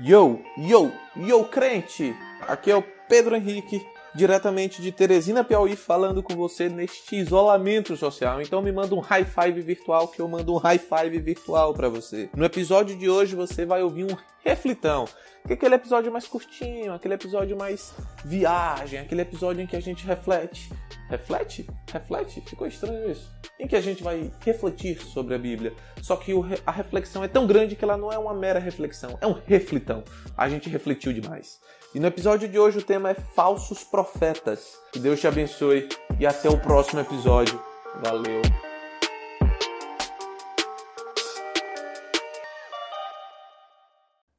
Yo, yo, yo, crente! Aqui é o Pedro Henrique, diretamente de Teresina, Piauí, falando com você neste isolamento social. Então me manda um high five virtual que eu mando um high five virtual para você. No episódio de hoje você vai ouvir um reflitão, que é aquele episódio mais curtinho, aquele episódio mais viagem, aquele episódio em que a gente reflete. Reflete? Reflete? Ficou estranho isso. Em que a gente vai refletir sobre a Bíblia. Só que a reflexão é tão grande que ela não é uma mera reflexão, é um reflitão. A gente refletiu demais. E no episódio de hoje o tema é falsos profetas. Que Deus te abençoe e até o próximo episódio. Valeu!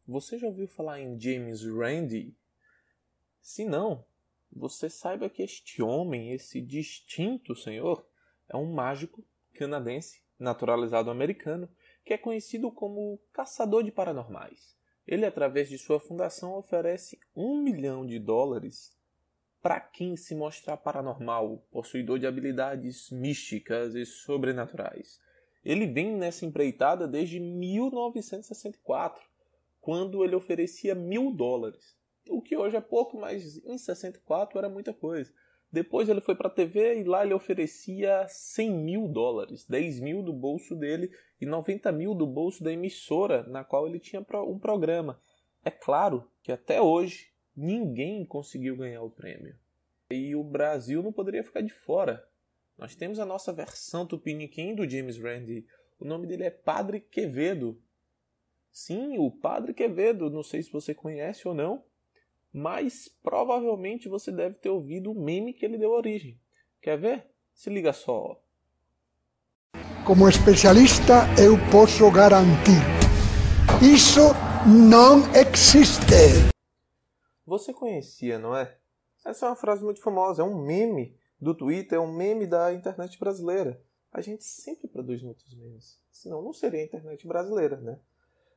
Você já ouviu falar em James Randi? Se não, você saiba que este homem, esse distinto senhor, é um mágico canadense, naturalizado americano, que é conhecido como caçador de paranormais. Ele, através de sua fundação, oferece um milhão de dólares para quem se mostrar paranormal, possuidor de habilidades místicas e sobrenaturais. Ele vem nessa empreitada desde 1964 quando ele oferecia mil dólares. O que hoje é pouco, mas em 64 era muita coisa. Depois ele foi para a TV e lá ele oferecia 100 mil dólares, 10 mil do bolso dele e 90 mil do bolso da emissora na qual ele tinha um programa. É claro que até hoje ninguém conseguiu ganhar o prêmio. E o Brasil não poderia ficar de fora. Nós temos a nossa versão tupiniquim do James Randi. O nome dele é Padre Quevedo. Sim, o Padre Quevedo, não sei se você conhece ou não, mas provavelmente você deve ter ouvido o meme que ele deu origem. Quer ver? Se liga só. Como especialista, eu posso garantir: isso não existe. Você conhecia, não é? Essa é uma frase muito famosa, é um meme do Twitter, é um meme da internet brasileira. A gente sempre produz muitos memes, senão não seria a internet brasileira, né?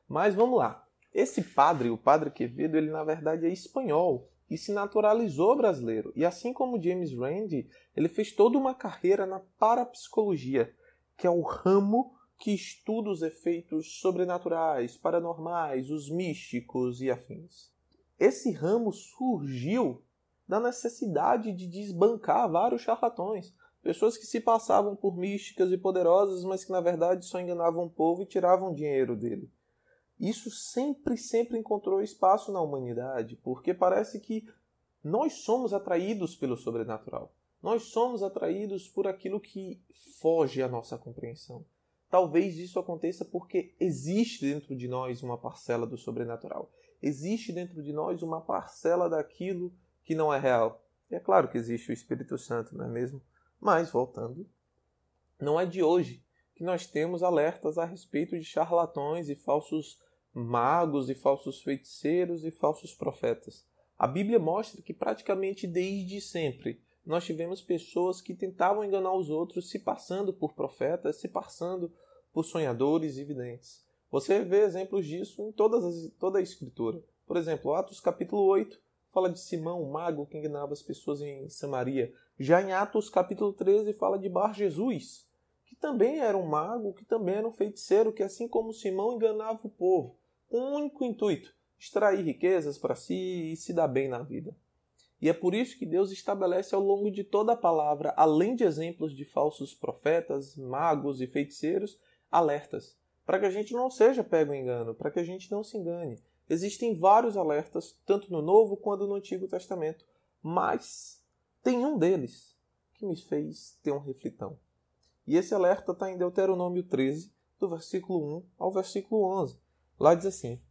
Mas vamos lá. Esse padre, o padre Quevedo, ele na verdade é espanhol e se naturalizou brasileiro. E assim como James Randi, ele fez toda uma carreira na parapsicologia, que é o ramo que estuda os efeitos sobrenaturais, paranormais, os místicos e afins. Esse ramo surgiu da necessidade de desbancar vários charlatões, pessoas que se passavam por místicas e poderosas, mas que na verdade só enganavam o povo e tiravam dinheiro dele. Isso sempre, sempre encontrou espaço na humanidade, porque parece que nós somos atraídos pelo sobrenatural. Nós somos atraídos por aquilo que foge à nossa compreensão. Talvez isso aconteça porque existe dentro de nós uma parcela do sobrenatural. Existe dentro de nós uma parcela daquilo que não é real. E é claro que existe o Espírito Santo, não é mesmo? Mas, voltando, não é de hoje que nós temos alertas a respeito de charlatões e falsos magos e falsos feiticeiros e falsos profetas. A Bíblia mostra que praticamente desde sempre nós tivemos pessoas que tentavam enganar os outros se passando por profetas, se passando por sonhadores e videntes. Você vê exemplos disso em todas as, toda a Escritura. Por exemplo, Atos capítulo 8 fala de Simão, o mago que enganava as pessoas em Samaria. Já em Atos capítulo 13 fala de Bar Jesus, que também era um mago, que também era um feiticeiro, que assim como Simão enganava o povo um único intuito: extrair riquezas para si e se dar bem na vida. E é por isso que Deus estabelece ao longo de toda a palavra, além de exemplos de falsos profetas, magos e feiticeiros, alertas, para que a gente não seja pego em engano, para que a gente não se engane. Existem vários alertas, tanto no Novo quanto no Antigo Testamento, mas tem um deles que me fez ter um reflitão. E esse alerta está em Deuteronômio 13, do versículo 1 ao versículo 11. Lá diz assim: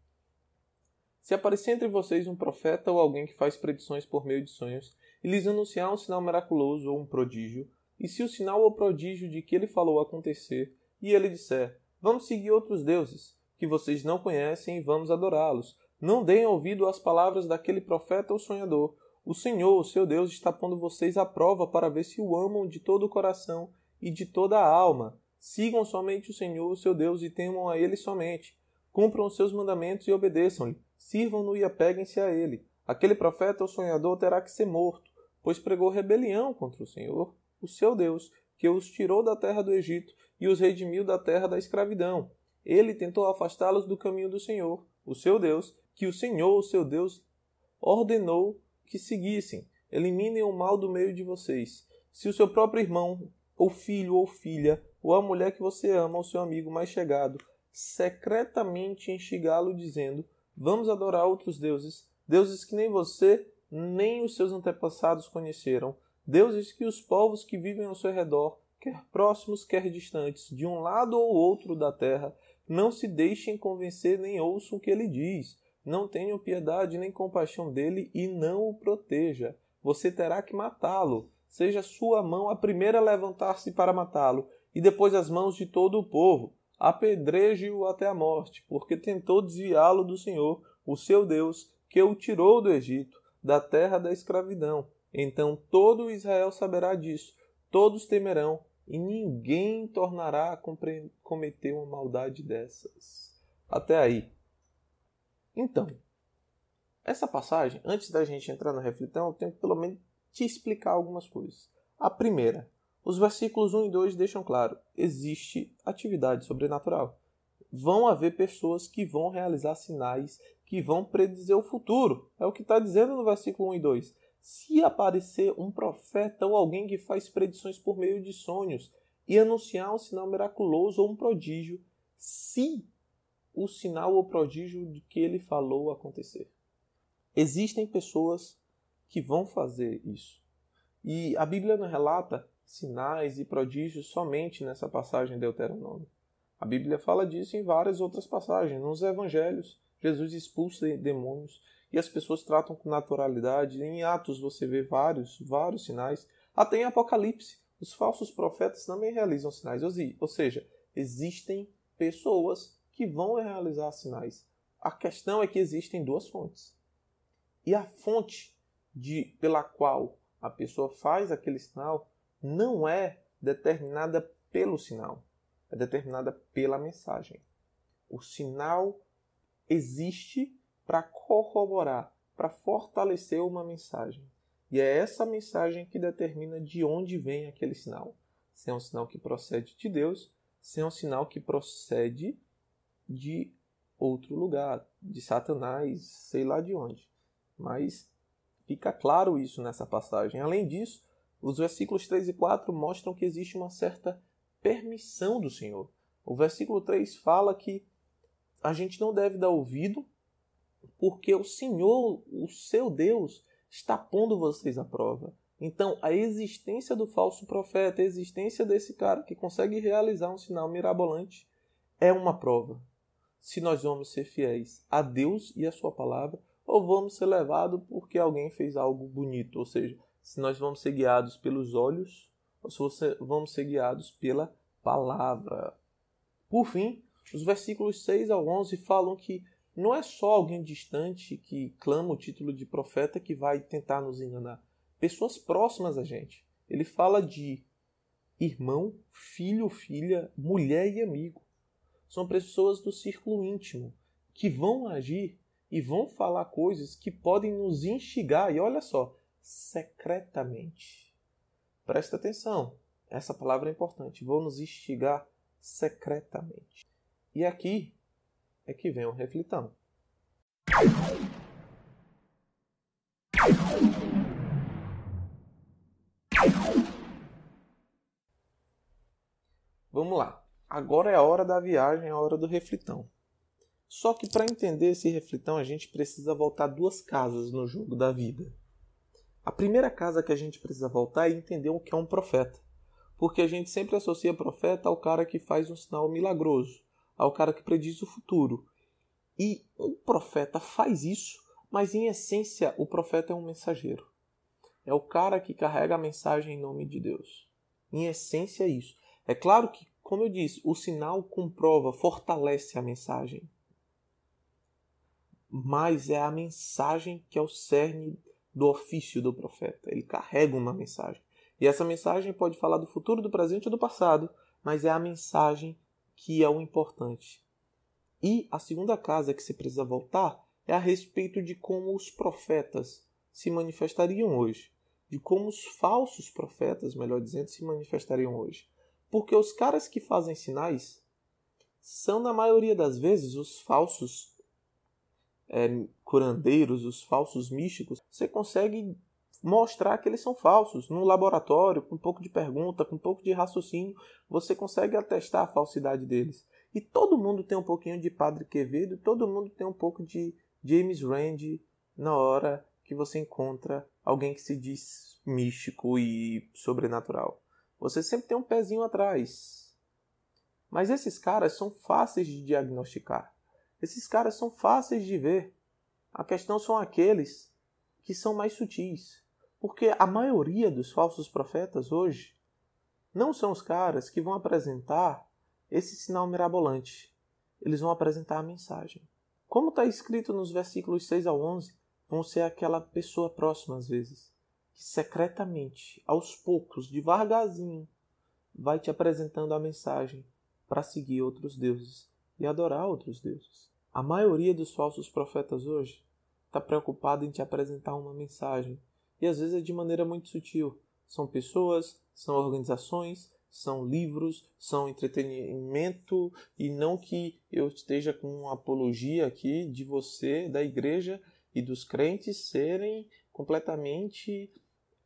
Se aparecer entre vocês um profeta ou alguém que faz predições por meio de sonhos, e lhes anunciar um sinal miraculoso ou um prodígio, e se o sinal ou prodígio de que ele falou acontecer, e ele disser: Vamos seguir outros deuses, que vocês não conhecem, e vamos adorá-los, não deem ouvido às palavras daquele profeta ou sonhador. O Senhor, o seu Deus, está pondo vocês à prova para ver se o amam de todo o coração e de toda a alma. Sigam somente o Senhor, o seu Deus, e temam a Ele somente. Cumpram os seus mandamentos e obedeçam-lhe. Sirvam-no e apeguem-se a ele. Aquele profeta ou sonhador terá que ser morto, pois pregou rebelião contra o Senhor, o seu Deus, que os tirou da terra do Egito e os redimiu da terra da escravidão. Ele tentou afastá-los do caminho do Senhor, o seu Deus, que o Senhor, o seu Deus, ordenou que seguissem. Eliminem o mal do meio de vocês. Se o seu próprio irmão, ou filho ou filha, ou a mulher que você ama, ou seu amigo mais chegado, secretamente instigá-lo dizendo: Vamos adorar outros deuses, deuses que nem você nem os seus antepassados conheceram, deuses que os povos que vivem ao seu redor, quer próximos, quer distantes, de um lado ou outro da terra, não se deixem convencer nem ouçam o que ele diz. Não tenham piedade nem compaixão dele e não o proteja. Você terá que matá-lo. Seja sua mão a primeira a levantar-se para matá-lo, e depois as mãos de todo o povo. Apedreje-o até a morte, porque tentou desviá-lo do Senhor, o seu Deus, que o tirou do Egito, da terra da escravidão. Então todo Israel saberá disso, todos temerão, e ninguém tornará a cometer uma maldade dessas. Até aí. Então, essa passagem, antes da gente entrar na reflexão, eu tenho que pelo menos te explicar algumas coisas. A primeira, os versículos 1 e 2 deixam claro: existe atividade sobrenatural. Vão haver pessoas que vão realizar sinais, que vão predizer o futuro. É o que está dizendo no versículo 1 e 2. Se aparecer um profeta ou alguém que faz predições por meio de sonhos e anunciar um sinal miraculoso ou um prodígio, se o sinal ou prodígio de que ele falou acontecer. Existem pessoas que vão fazer isso. E a Bíblia não relata sinais e prodígios somente nessa passagem de Deuteronômio. A Bíblia fala disso em várias outras passagens. Nos evangelhos, Jesus expulsa demônios e as pessoas tratam com naturalidade. Em Atos você vê vários, vários sinais. Até em Apocalipse, os falsos profetas também realizam sinais. Ou seja, existem pessoas que vão realizar sinais. A questão é que existem duas fontes. E a fonte de, pela qual a pessoa faz aquele sinal não é determinada pelo sinal, é determinada pela mensagem. O sinal existe para corroborar, para fortalecer uma mensagem. E é essa mensagem que determina de onde vem aquele sinal. Se é um sinal que procede de Deus, se é um sinal que procede de outro lugar, de Satanás, sei lá de onde. Mas fica claro isso nessa passagem. Além disso, os versículos 3 e 4 mostram que existe uma certa permissão do Senhor. O versículo 3 fala que a gente não deve dar ouvido, porque o Senhor, o seu Deus, está pondo vocês à prova. Então, a existência do falso profeta, a existência desse cara que consegue realizar um sinal mirabolante, é uma prova. Se nós vamos ser fiéis a Deus e a Sua palavra, ou vamos ser levados porque alguém fez algo bonito, ou seja, se nós vamos ser guiados pelos olhos ou se vamos ser guiados pela palavra. Por fim, os versículos 6 ao 11 falam que não é só alguém distante que clama o título de profeta que vai tentar nos enganar. Pessoas próximas a gente. Ele fala de irmão, filho, filha, mulher e amigo. São pessoas do círculo íntimo que vão agir e vão falar coisas que podem nos instigar. E olha só, secretamente. Presta atenção, essa palavra é importante. Vou nos instigar secretamente. E aqui é que vem o reflitão. Vamos lá. Agora é a hora da viagem, é a hora do reflitão. Só que para entender esse reflitão, a gente precisa voltar duas casas no jogo da vida. A primeira casa que a gente precisa voltar é entender o que é um profeta. Porque a gente sempre associa profeta ao cara que faz um sinal milagroso, ao cara que prediz o futuro. E o profeta faz isso, mas em essência o profeta é um mensageiro. É o cara que carrega a mensagem em nome de Deus. Em essência é isso. É claro que, como eu disse, o sinal comprova, fortalece a mensagem. Mas é a mensagem que é o cerne do ofício do profeta. Ele carrega uma mensagem. E essa mensagem pode falar do futuro, do presente ou do passado, mas é a mensagem que é o importante. E a segunda casa que você precisa voltar é a respeito de como os profetas se manifestariam hoje. de como os falsos profetas, melhor dizendo, se manifestariam hoje. Porque os caras que fazem sinais são, na maioria das vezes, os falsos é, curandeiros, os falsos místicos. Você consegue mostrar que eles são falsos. No laboratório, com um pouco de pergunta, com um pouco de raciocínio, você consegue atestar a falsidade deles. E todo mundo tem um pouquinho de Padre Quevedo, todo mundo tem um pouco de James Randi na hora que você encontra alguém que se diz místico e sobrenatural. Você sempre tem um pezinho atrás. Mas esses caras são fáceis de diagnosticar. Esses caras são fáceis de ver. A questão são aqueles que são mais sutis. Porque a maioria dos falsos profetas hoje não são os caras que vão apresentar esse sinal mirabolante. Eles vão apresentar a mensagem. Como está escrito nos versículos 6 ao 11, vão ser aquela pessoa próxima às vezes, que secretamente, aos poucos, devagarzinho, vai te apresentando a mensagem para seguir outros deuses e adorar outros deuses. A maioria dos falsos profetas hoje está preocupada em te apresentar uma mensagem e às vezes é de maneira muito sutil. São pessoas, são organizações, são livros, são entretenimento e não que eu esteja com uma apologia aqui de você, da igreja e dos crentes serem completamente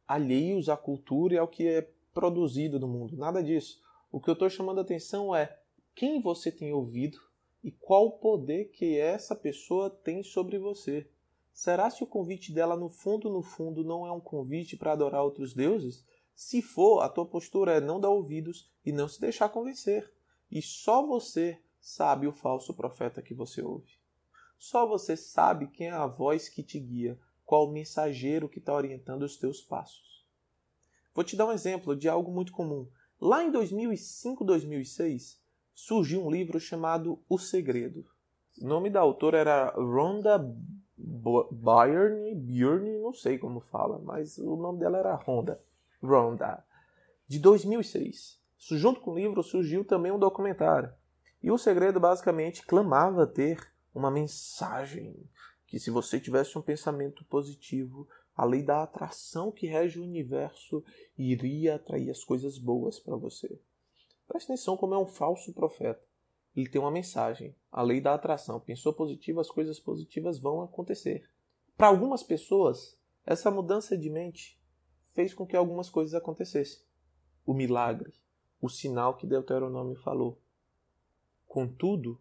alheios à cultura e ao que é produzido no mundo. Nada disso. O que eu estou chamando a atenção é quem você tem ouvido e qual poder que essa pessoa tem sobre você. Será se o convite dela no fundo, no fundo, não é um convite para adorar outros deuses? Se for, a tua postura é não dar ouvidos e não se deixar convencer. E só você sabe o falso profeta que você ouve. Só você sabe quem é a voz que te guia, qual o mensageiro que está orientando os teus passos. Vou te dar um exemplo de algo muito comum. Lá em 2005, 2006, surgiu um livro chamado O Segredo. O nome da autora era Rhonda Byrne, Byrne, não sei como fala, mas o nome dela era Rhonda. Rhonda, de 2006. Junto com o livro surgiu também um documentário. E o segredo basicamente clamava ter uma mensagem que se você tivesse um pensamento positivo, a lei da atração que rege o universo iria atrair as coisas boas para você. Preste atenção como é um falso profeta. Ele tem uma mensagem, a lei da atração. Pensou positivo, as coisas positivas vão acontecer. Para algumas pessoas, essa mudança de mente fez com que algumas coisas acontecessem. O milagre, o sinal que Deuteronômio falou. Contudo,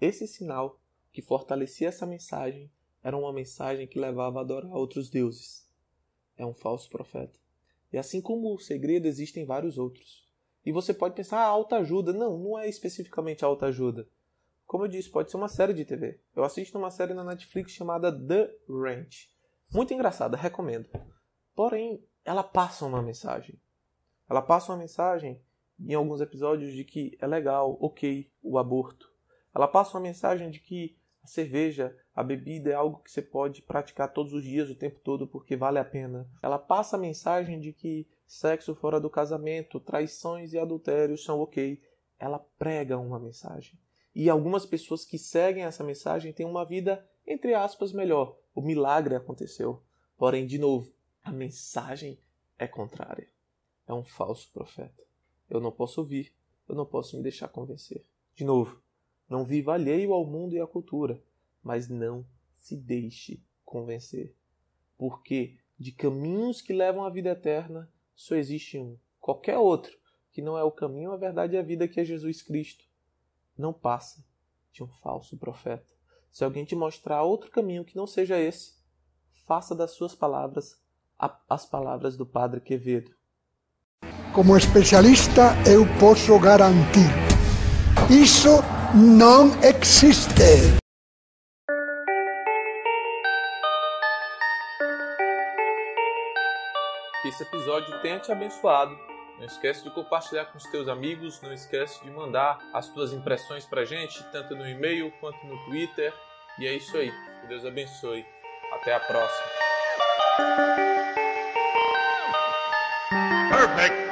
esse sinal que fortalecia essa mensagem era uma mensagem que levava a adorar outros deuses. É um falso profeta. E assim como o segredo, existem vários outros. E você pode pensar, ah, alta ajuda. Não, não é especificamente alta ajuda. Como eu disse, pode ser uma série de TV. Eu assisto uma série na Netflix chamada The Ranch. Muito engraçada, recomendo. Porém, ela passa uma mensagem. Ela passa uma mensagem em alguns episódios de que é legal, ok, o aborto. Ela passa uma mensagem de que a cerveja, a bebida é algo que você pode praticar todos os dias, o tempo todo, porque vale a pena. Ela passa a mensagem de que sexo fora do casamento, traições e adultérios são ok. Ela prega uma mensagem. E algumas pessoas que seguem essa mensagem têm uma vida, entre aspas, melhor. O milagre aconteceu. Porém, de novo, a mensagem é contrária. É um falso profeta. Eu não posso ouvir, eu não posso me deixar convencer. De novo, não viva alheio ao mundo e à cultura, mas não se deixe convencer. Porque de caminhos que levam à vida eterna só existe um. Qualquer outro que não é o caminho, a verdade e a vida que é Jesus Cristo não passa de um falso profeta. Se alguém te mostrar outro caminho que não seja esse, faça das suas palavras as palavras do Padre Quevedo. Como especialista, eu posso garantir: isso não existe. Que esse episódio tenha te abençoado. Não esquece de compartilhar com os teus amigos, não esquece de mandar as tuas impressões pra gente, tanto no e-mail quanto no Twitter. E é isso aí. Que Deus abençoe. Até a próxima. Perfect.